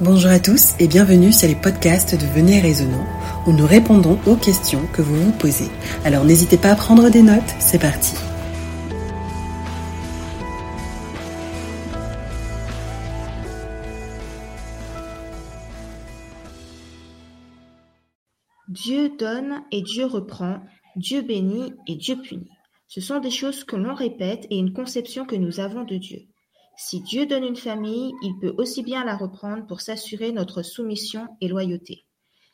Bonjour à tous et bienvenue sur les podcasts de Venez Raisonnant où nous répondons aux questions que vous vous posez. Alors n'hésitez pas à prendre des notes, c'est parti. Dieu donne et Dieu reprend, Dieu bénit et Dieu punit. Ce sont des choses que l'on répète et une conception que nous avons de Dieu. Si Dieu donne une famille, il peut aussi bien la reprendre pour s'assurer notre soumission et loyauté.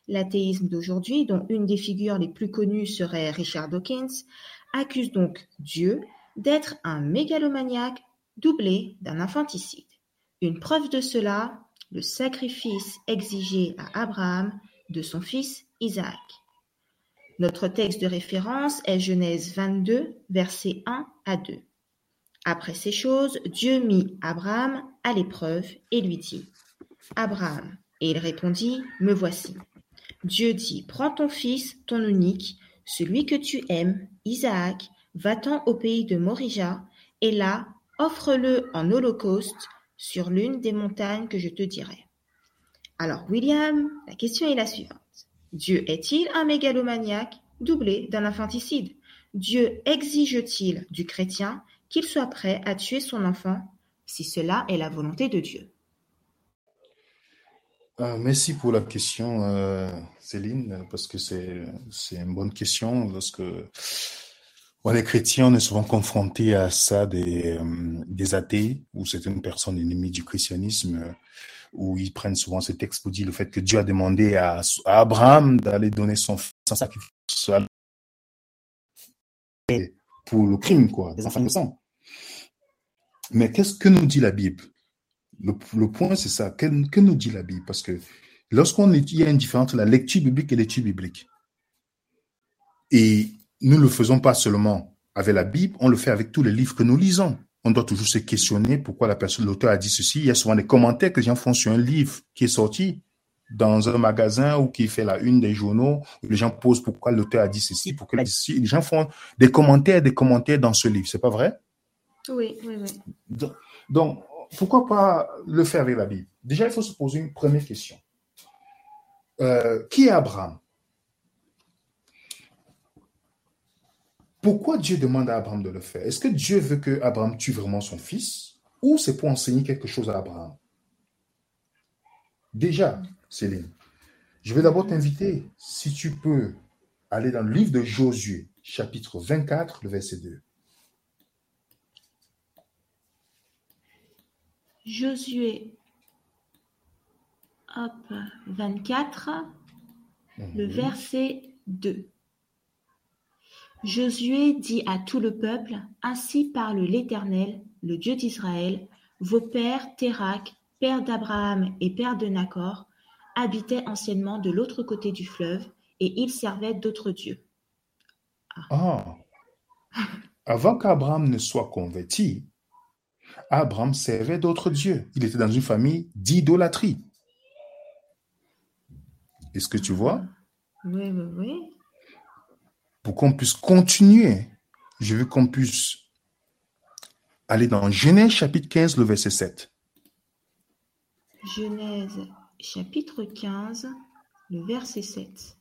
L'athéisme d'aujourd'hui, dont une des figures les plus connues serait Richard Dawkins, accuse donc Dieu d'être un mégalomaniaque doublé d'un infanticide. Une preuve de cela, le sacrifice exigé à Abraham de son fils Isaac. Notre texte de référence est Genèse 22, versets 1 à 2. Après ces choses, Dieu mit Abraham à l'épreuve et lui dit, Abraham. Et il répondit, Me voici. Dieu dit, Prends ton fils, ton unique, celui que tu aimes, Isaac, va-t'en au pays de Morija, et là, offre-le en holocauste sur l'une des montagnes que je te dirai. Alors, William, la question est la suivante. Dieu est-il un mégalomaniaque doublé d'un infanticide? Dieu exige-t-il du chrétien qu'il soit prêt à tuer son enfant si cela est la volonté de Dieu. Euh, merci pour la question, euh, Céline, parce que c'est une bonne question. Lorsque les chrétiens, on est souvent confrontés à ça des, euh, des athées ou certaines personnes ennemies du christianisme où ils prennent souvent ce texte pour dire le fait que Dieu a demandé à, Abraham d'aller donner son fils en sacrifice pour le crime, quoi, des enfants innocents. Mais qu'est-ce que nous dit la Bible? Le, point, c'est ça. Que, que, nous dit la Bible? Parce que lorsqu'on il y a une différence entre la lecture biblique et l'étude biblique. Et nous ne le faisons pas seulement avec la Bible, on le fait avec tous les livres que nous lisons. On doit toujours se questionner pourquoi l'auteur a dit ceci. Il y a souvent des commentaires que les gens font sur un livre qui est sorti dans un magasin ou qui fait la une des journaux. Les gens posent pourquoi l'auteur a dit ceci, pourquoi Les gens font des commentaires, des commentaires dans ce livre. C'est pas vrai? Oui, oui, oui. Donc, pourquoi pas le faire avec la Bible? Déjà, il faut se poser une première question. Euh, qui est Abraham? Pourquoi Dieu demande à Abraham de le faire? Est-ce que Dieu veut que Abraham tue vraiment son fils? Ou c'est pour enseigner quelque chose à Abraham? Déjà, Céline, je vais d'abord t'inviter, si tu peux, aller dans le livre de Josué, chapitre 24, le verset 2. Josué hop, 24, le mhm. verset 2. Josué dit à tout le peuple, Ainsi parle l'Éternel, le Dieu d'Israël, vos pères, Térac, père d'Abraham et père de Nacor, habitaient anciennement de l'autre côté du fleuve, et ils servaient d'autres dieux. Ah. ah. Avant qu'Abraham ne soit converti, Abraham servait d'autres dieux. Il était dans une famille d'idolâtrie. Est-ce que tu vois? Oui, oui, oui. Pour qu'on puisse continuer, je veux qu'on puisse aller dans Genèse chapitre 15, le verset 7. Genèse chapitre 15, le verset 7.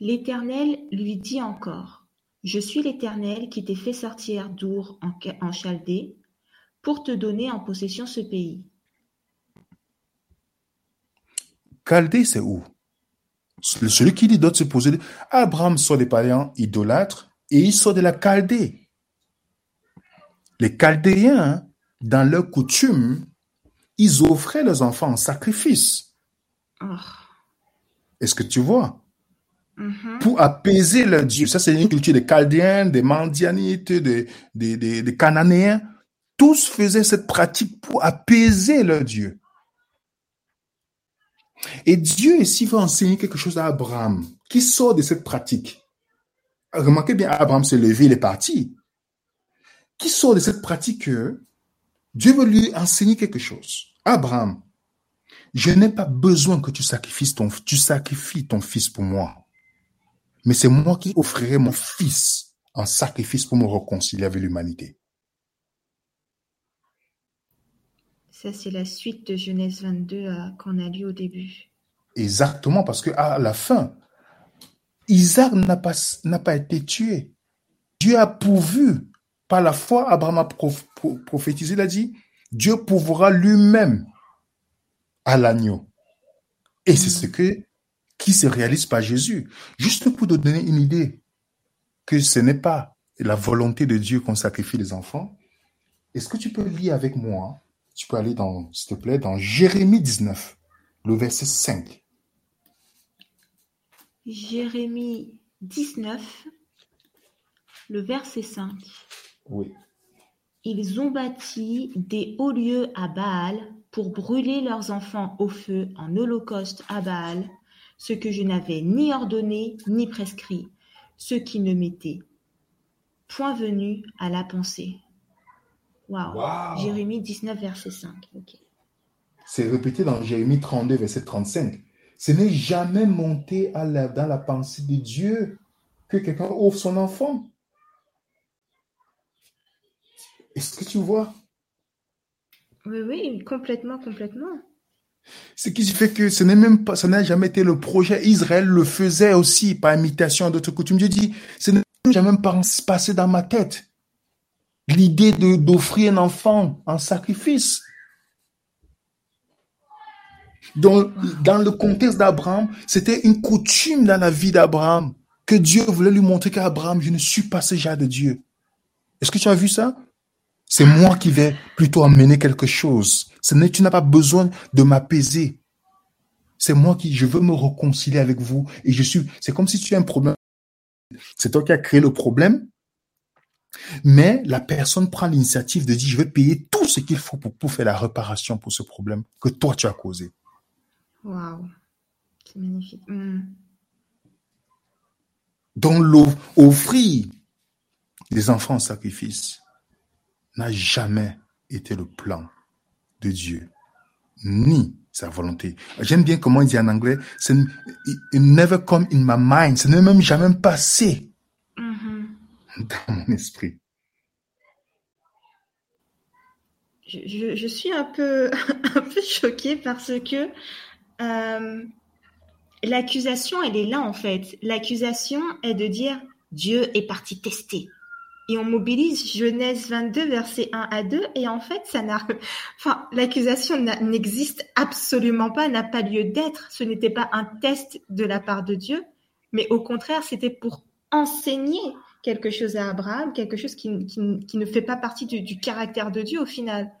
L'Éternel lui dit encore, Je suis l'Éternel qui t'ai fait sortir d'Our en Chaldée pour te donner en possession ce pays. Chaldée, c'est où? Celui qui dit doit se poser. Abraham sort des païens idolâtres et il sort de la Chaldée. Les Chaldéens, dans leur coutume, ils offraient leurs enfants en sacrifice. Oh. Est-ce que tu vois? Mm-hmm. Pour apaiser leur Dieu. Ça, c'est une culture des Chaldéens, des Mandianites, des, des, des Cananéens tous faisaient cette pratique pour apaiser leur Dieu. Et Dieu ici va enseigner quelque chose à Abraham qui sort de cette pratique. Remarquez bien, Abraham s'est levé, il est parti. Qui sort de cette pratique Dieu veut lui enseigner quelque chose? Abraham, je n'ai pas besoin que tu sacrifies ton, tu sacrifies ton fils pour moi. Mais c'est moi qui offrirai mon fils en sacrifice pour me réconcilier avec l'humanité. Ça, c'est la suite de Genèse 22 euh, qu'on a lu au début. Exactement, parce que à la fin, Isaac n'a pas, n'a pas été tué. Dieu a pourvu. Par la foi, Abraham a prophétisé, il a dit, Dieu pourvoira lui-même à l'agneau. Et c'est ce que, qui se réalise par Jésus. Juste pour te donner une idée que ce n'est pas la volonté de Dieu qu'on sacrifie les enfants. Est-ce que tu peux lire avec moi? Tu peux aller dans, s'il te plaît, dans Jérémie 19, le verset 5. Jérémie 19, le verset 5. Oui. Ils ont bâti des hauts lieux à Baal pour brûler leurs enfants au feu en holocauste à Baal, ce que je n'avais ni ordonné ni prescrit, ce qui ne m'était point venu à la pensée. Waouh. Jérémie 19, verset 5. C'est répété dans Jérémie 32, verset 35. Ce n'est jamais monté à dans la pensée de Dieu que quelqu'un ouvre son enfant. Est-ce que tu vois? Oui, oui, complètement, complètement. Ce qui fait que ce n'est même pas, ça n'a jamais été le projet. Israël le faisait aussi par imitation d'autres coutumes. Je dis, ce n'est jamais passé dans ma tête. L'idée d'offrir un enfant en sacrifice. Dans, le contexte d'Abraham, c'était une coutume dans la vie d'Abraham que Dieu voulait lui montrer qu'Abraham, je ne suis pas ce genre de Dieu. Est-ce que tu as vu ça? C'est moi qui vais plutôt amener quelque chose. Ce tu n'as pas besoin de m'apaiser. C'est moi qui, je veux me réconcilier avec vous et je suis, c'est comme si tu as un problème. C'est toi qui as créé le problème. Mais la personne prend l'initiative de dire, je vais payer tout ce qu'il faut pour, pour faire la réparation pour ce problème que toi tu as causé. Waouh. C'est magnifique. Hmm. Donc, offrir des enfants en sacrifice, n'a jamais été le plan de Dieu, ni sa volonté. J'aime bien comment il dit en anglais, c'est never come in my mind, ce n'est même jamais passé. dans mon esprit. Je, suis un peu, un peu choquée parce que euh, l'accusation, elle est là en fait. L'accusation est de dire Dieu est parti tester et on mobilise Genèse 22, versets 1 à 2, et en fait, ça n'a, enfin, l'accusation n'existe absolument pas, n'a pas lieu d'être. Ce n'était pas un test de la part de Dieu, mais au contraire, c'était pour enseigner quelque chose à Abraham, quelque chose qui, ne fait pas partie du, caractère de Dieu au final.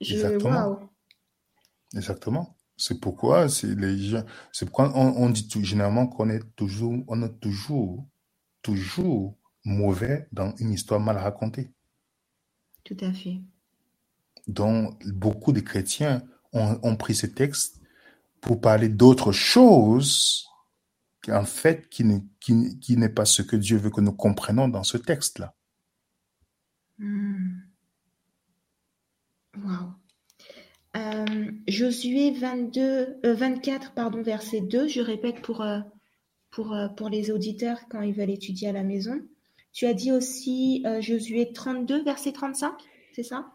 Exactement. Exactement. C'est pourquoi c'est les gens, c'est pourquoi on, dit tout, généralement qu'on est toujours, on est toujours, toujours mauvais dans une histoire mal racontée. Tout à fait. Donc, beaucoup de chrétiens ont, pris ce texte pour parler d'autre chose en fait, qui, n'est qui, pas ce que Dieu veut que nous comprenions dans ce texte-là. Hmm. Wow. Euh, Josué 22, 24, euh, pardon, verset 2, je répète pour, euh, pour, pour les auditeurs quand ils veulent étudier à la maison. Tu as dit aussi Josué 32, verset 35, c'est ça?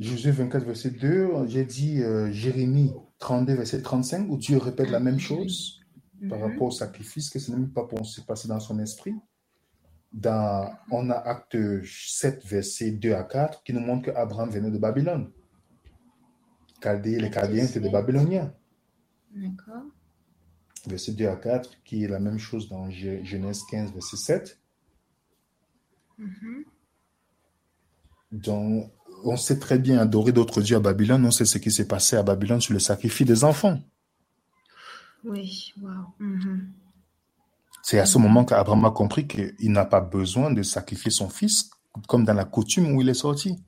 Josué 24, verset 2. J'ai dit Jérémie 32, verset 35, où Dieu répète la même chose? Par mhm. rapport au sacrifice, que ce n'est même pas passer dans son esprit. Dans, on a acte 7, verset 2 à 4, qui nous montre qu'Abraham venait de Babylone. les Chaldéens, c'est des Babyloniens. D'accord. Verset 2 à 4, qui est la même chose dans Genèse 15, verset 7. Mm-hmm. Donc, on sait très bien adorer d'autres dieux à Babylone. On sait ce qui s'est passé à Babylone sur le sacrifice des enfants. Oui, wow. Mm-hmm. C'est à ce moment qu'Abraham a compris qu'il n'a pas besoin de sacrifier son fils, comme dans la coutume où il est sorti.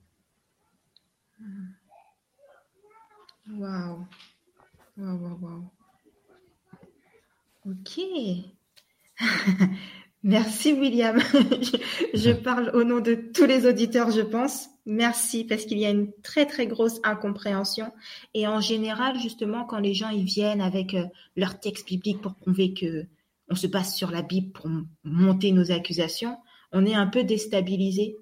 Wow. Wow, wow, wow. Ok. Merci William. je, parle au nom de tous les auditeurs, je pense. Merci parce qu'il y a une très très grosse incompréhension et en général justement quand les gens ils viennent avec euh, leur texte biblique pour prouver que on se base sur la Bible pour monter nos accusations, on est un peu déstabilisé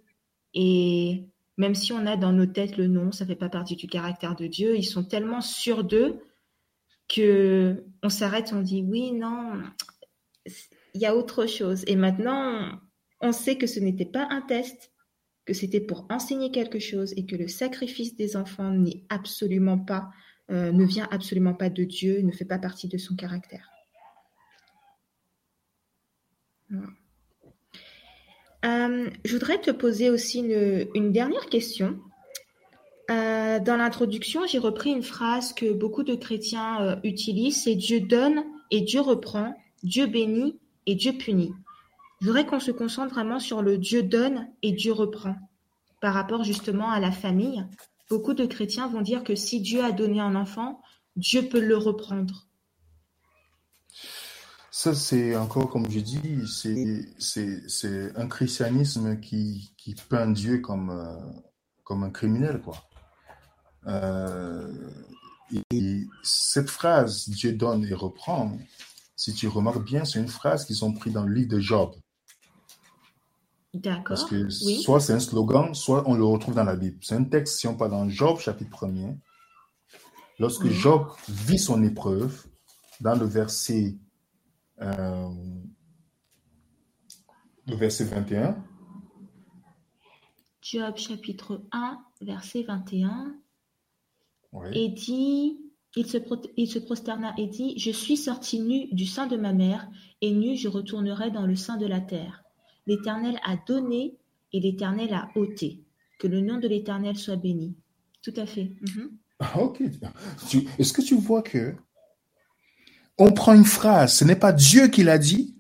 et Même si on a dans nos têtes le non, ça fait pas partie du caractère de Dieu, ils sont tellement sûrs d'eux que on s'arrête, on dit oui, non, il y a autre chose. Et maintenant, on sait que ce n'était pas un test, que c'était pour enseigner quelque chose et que le sacrifice des enfants n'est absolument pas, euh, ne vient absolument pas de Dieu, ne fait pas partie de son caractère. Euh, je voudrais te poser aussi une, dernière question. Euh, dans l'introduction, j'ai repris une phrase que beaucoup de chrétiens utilisent, c'est Dieu donne et Dieu reprend, Dieu bénit et Dieu punit. Je voudrais qu'on se concentre vraiment sur le Dieu donne et Dieu reprend. Par rapport justement à la famille, beaucoup de chrétiens vont dire que si Dieu a donné un enfant, Dieu peut le reprendre. Ça, c'est encore, comme je dis, c'est un christianisme qui, qui, peint Dieu comme, euh, comme un criminel, quoi. Euh, et cette phrase, Dieu donne et reprend, si tu remarques bien, c'est une phrase qu'ils ont pris dans le livre de Job. D'accord. Parce que soit c'est un slogan, soit on le retrouve dans la Bible. C'est un texte, si on parle dans Job, chapitre 1er. Lorsque Job vit son épreuve, dans le verset, euh, le verset 21. Job chapitre 1, verset 21. Et dit, il se, il se prosterna et dit, Je suis sorti nu du sein de ma mère, et nu je retournerai dans le sein de la terre. L'Éternel a donné et l'Éternel a ôté. Que le nom de l'Éternel soit béni. Tout à fait. Mhm. Ah, ok. Est-ce que tu vois que on prend une phrase, ce n'est pas Dieu qui l'a dit,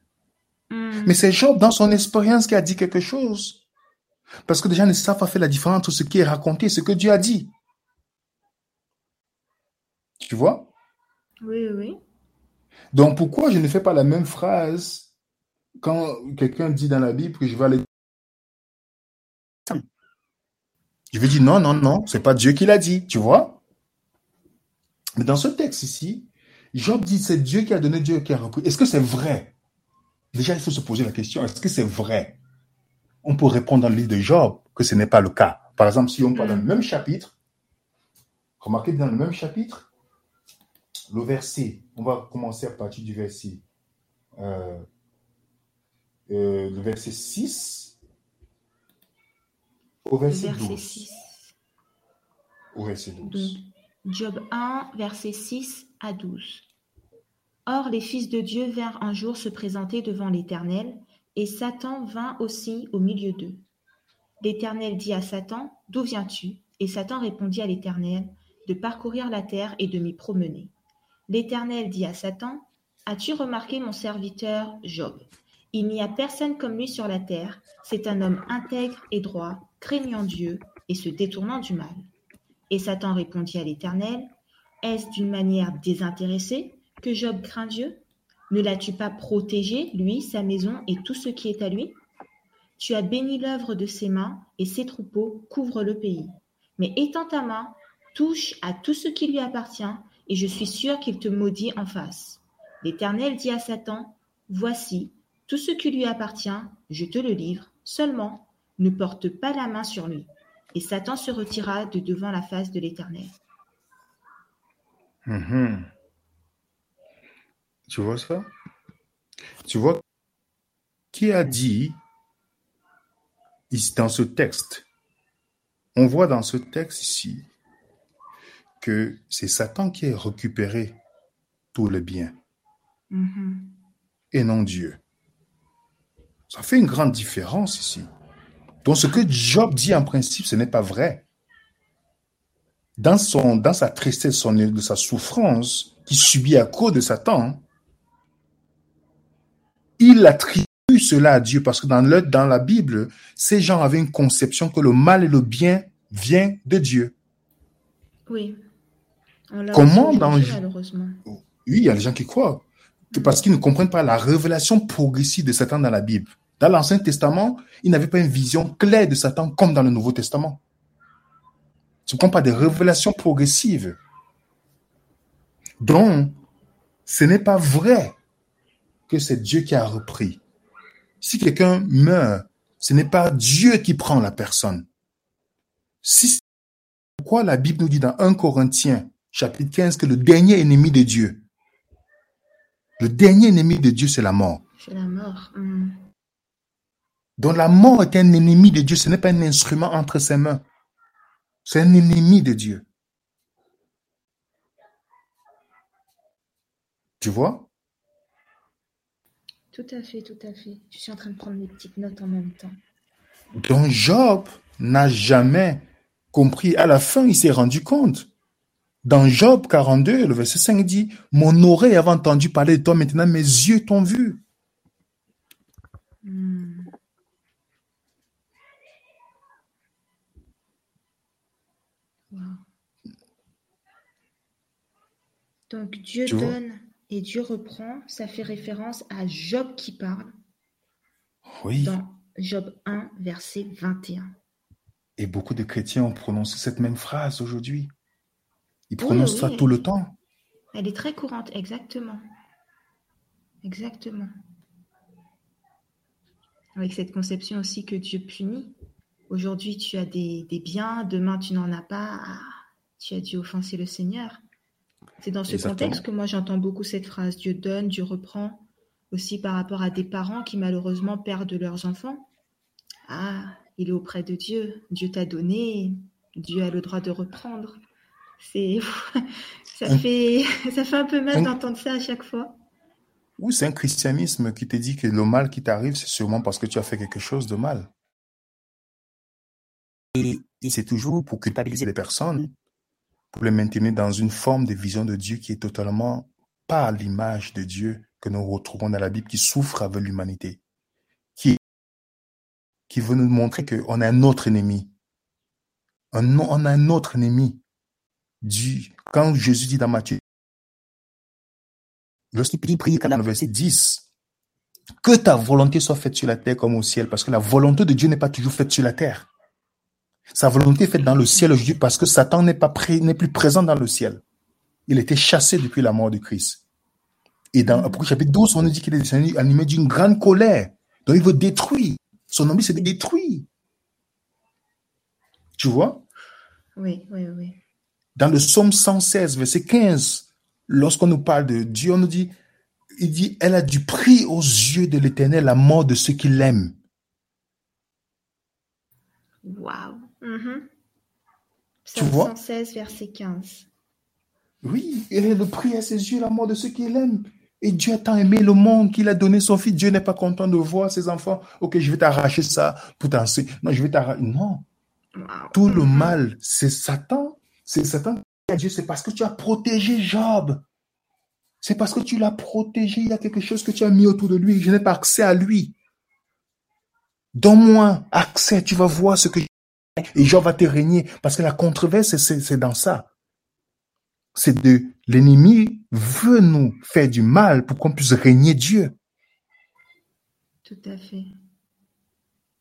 mm. mais c'est Job dans son expérience qui a dit quelque chose. Parce que déjà, ne savent pas faire la différence entre ce qui est raconté et ce que Dieu a dit. Tu vois? Oui, oui. Donc pourquoi je ne fais pas la même phrase quand quelqu'un dit dans la Bible que je vais aller. Je vais dire non, non, non, c'est pas Dieu qui l'a dit, tu vois? Mais dans ce texte ici, Job dit c'est Dieu qui a donné, Dieu qui a repris. Est-ce que c'est vrai? Déjà, il faut se poser la question, est-ce que c'est vrai? On peut répondre dans le livre de Job que ce n'est pas le cas. Par exemple, si on parle dans le même chapitre, remarquez dans le même chapitre, le verset, on va commencer à partir du verset euh, euh, le verset 6 au verset, 12. Au verset 12. Job 1, verset 6 à 12. Or les fils de Dieu vinrent un jour se présenter devant l'Éternel, et Satan vint aussi au milieu d'eux. L'Éternel dit à Satan, D'où viens-tu? Et Satan répondit à l'Éternel, De parcourir la terre et de m'y promener. L'Éternel dit à Satan, As-tu remarqué mon serviteur Job? Il n'y a personne comme lui sur la terre, c'est un homme intègre et droit, craignant Dieu et se détournant du mal. Et Satan répondit à l'Éternel, Est-ce d'une manière désintéressée que Job craint Dieu? Ne l'as-tu pas protégé, lui, sa maison et tout ce qui est à lui? Tu as béni l'œuvre de ses mains, et ses troupeaux couvrent le pays. Mais étends ta main, touche à tout ce qui lui appartient, et je suis sûr qu'il te maudit en face. L'Éternel dit à Satan, Voici, tout ce qui lui appartient, je te le livre, seulement ne porte pas la main sur lui. Et Satan se retira de devant la face de l'Éternel. Mhm. Tu vois ça? Tu vois qui a dit dans ce texte? On voit dans ce texte ici que c'est Satan qui a récupéré tout le bien mhm. et non Dieu. Ça fait une grande différence ici. Donc ce que Job dit en principe, ce n'est pas vrai. Dans, son, dans sa tristesse, son, de sa souffrance qu'il subit à cause de Satan, il attribue cela à Dieu parce que dans, le, dans la Bible, ces gens avaient une conception que le mal et le bien viennent de Dieu. Oui. Comment dans... Malheureusement. Oui, il y a des gens qui croient. Parce qu'ils ne comprennent pas la révélation progressive de Satan dans la Bible. Dans l'Ancien Testament, il n'avait pas une vision claire de Satan comme dans le Nouveau Testament. Ne sont pas des révélations progressives. Donc, ce n'est pas vrai que c'est Dieu qui a repris. Si quelqu'un meurt, ce n'est pas Dieu qui prend la personne. Si, pourquoi la Bible nous dit dans 1 Corinthiens, chapitre 15, que le dernier ennemi de Dieu, le dernier ennemi de Dieu, c'est la mort. C'est la mort. Hmm. Donc la mort est un ennemi de Dieu, ce n'est pas un instrument entre ses mains. C'est un ennemi de Dieu. Tu vois? Tout à fait, tout à fait. Je suis en train de prendre mes petites notes en même temps. Donc Job n'a jamais compris. À la fin, il s'est rendu compte. Dans Job 42, le verset 5 dit, Mon oreille avait entendu parler de toi, maintenant mes yeux t'ont vu. Hmm. Wow. Donc Dieu Tu donne et Dieu reprend. Ça fait référence à Job qui parle Oui. dans Job 1, verset 21. Et beaucoup de chrétiens ont prononcé cette même phrase aujourd'hui. Ils Oui, prononcent ça oui. tout le temps. Elle est très courante, exactement. Exactement. Avec cette conception aussi que Dieu punit. Aujourd'hui, tu as des, des biens, demain, tu n'en as pas. Ah, tu as dû offenser le Seigneur. C'est dans ce Exactement. contexte que moi j'entends beaucoup cette phrase Dieu donne, Dieu reprend. Aussi par rapport à des parents qui malheureusement perdent leurs enfants. Ah, il est auprès de Dieu. Dieu t'a donné. Dieu a le droit de reprendre. C'est ça Un- fait ça fait un peu mal un- d'entendre ça à chaque fois. Ou c'est un christianisme qui te dit que le mal qui t'arrive, c'est sûrement parce que tu as fait quelque chose de mal. Et, et c'est toujours pour culpabiliser les personnes, pour les maintenir dans une forme de vision de Dieu qui est totalement pas l'image de Dieu que nous retrouvons dans la Bible, qui souffre avec l'humanité, qui, qui veut nous montrer qu'on a un autre ennemi. Un, on a un autre ennemi. Quand Jésus dit dans Matthieu, lorsqu'il prie, prie dans le verset 10, que ta volonté soit faite sur la terre comme au ciel, parce que la volonté de Dieu n'est pas toujours faite sur la terre. Sa volonté est faite dans le ciel aujourd'hui parce que Satan n'est pas pré- n'est plus présent dans le ciel. Il était chassé depuis la mort de Christ. Et dans Apocalypse chapitre 12, on nous dit qu'il est animé d'une grande colère. Donc il veut détruire. Son envie, c'est de détruire. Tu vois? Oui, oui, oui. Dans le psaume 116, verset 15, lorsqu'on nous parle de Dieu, on nous dit, il dit, elle a du prix aux yeux de l'éternel la mort de ceux qui l'aiment. Waouh. Mhm. Tu Psaume vois? 116, verset 15. Oui, elle est le prix à ses yeux la mort de ceux qui l'aiment. Et Dieu a tant aimé le monde qu'il a donné son fils. Dieu n'est pas content de voir ses enfants. Ok, je vais t'arracher ça pour t'en Non, je vais t'arracher. Non. Tout le Mhm. mal, c'est Satan. C'est Dieu. C'est parce que tu as protégé Job. C'est parce que tu l'as protégé. Il y a quelque chose que tu as mis autour de lui. Je n'ai pas accès à lui. Donne-moi accès. Tu vas voir ce que et Job va te régner. Parce que la controverse, c'est- c'est dans ça. C'est de l'ennemi veut nous faire du mal pour qu'on puisse régner Dieu. Tout à fait.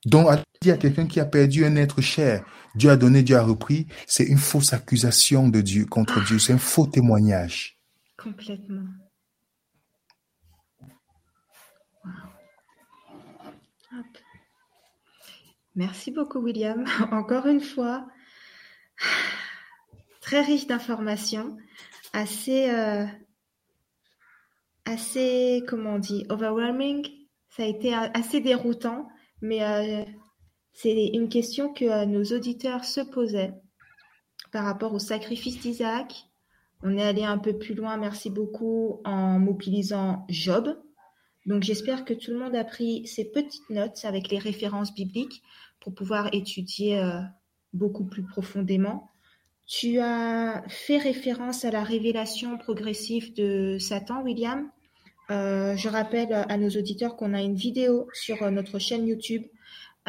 Donc, dire à quelqu'un qui a perdu un être cher, Dieu a donné, Dieu a repris, c'est une fausse accusation de Dieu contre Dieu, c'est un faux témoignage. Complètement. Merci beaucoup, William. Encore une fois, très riche d'informations, assez, euh, assez, comment on dit, overwhelming. Ça a été assez déroutant, mais euh, c'est une question que euh, nos auditeurs se posaient par rapport au sacrifice d'Isaac. On est allé un peu plus loin, merci beaucoup, en mobilisant Job. Donc j'espère que tout le monde a pris ces petites notes avec les références bibliques pour pouvoir étudier euh, beaucoup plus profondément. Tu as fait référence à la révélation progressive de Satan, William? Euh, je rappelle à nos auditeurs qu'on a une vidéo sur euh, notre chaîne YouTube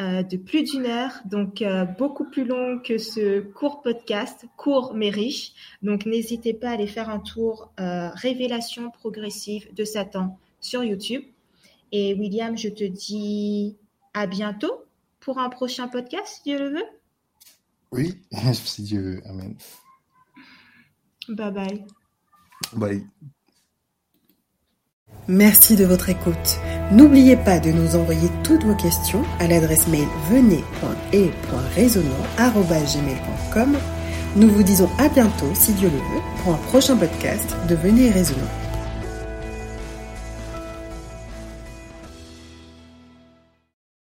euh, de plus d'une heure, donc euh, beaucoup plus long que ce court podcast, court mais riche. Donc n'hésitez pas à aller faire un tour Révélation progressive de Satan sur YouTube. Et William, je te dis à bientôt pour un prochain podcast, si Dieu le veut. Oui, si Dieu veut. Amen. Bye bye. Bye. Merci de votre écoute. N'oubliez pas de nous envoyer toutes vos questions à l'adresse mail venez.et.raisonnant.gmail.com. Nous vous disons à bientôt, si Dieu le veut, pour un prochain podcast de Venez et Raisonnant.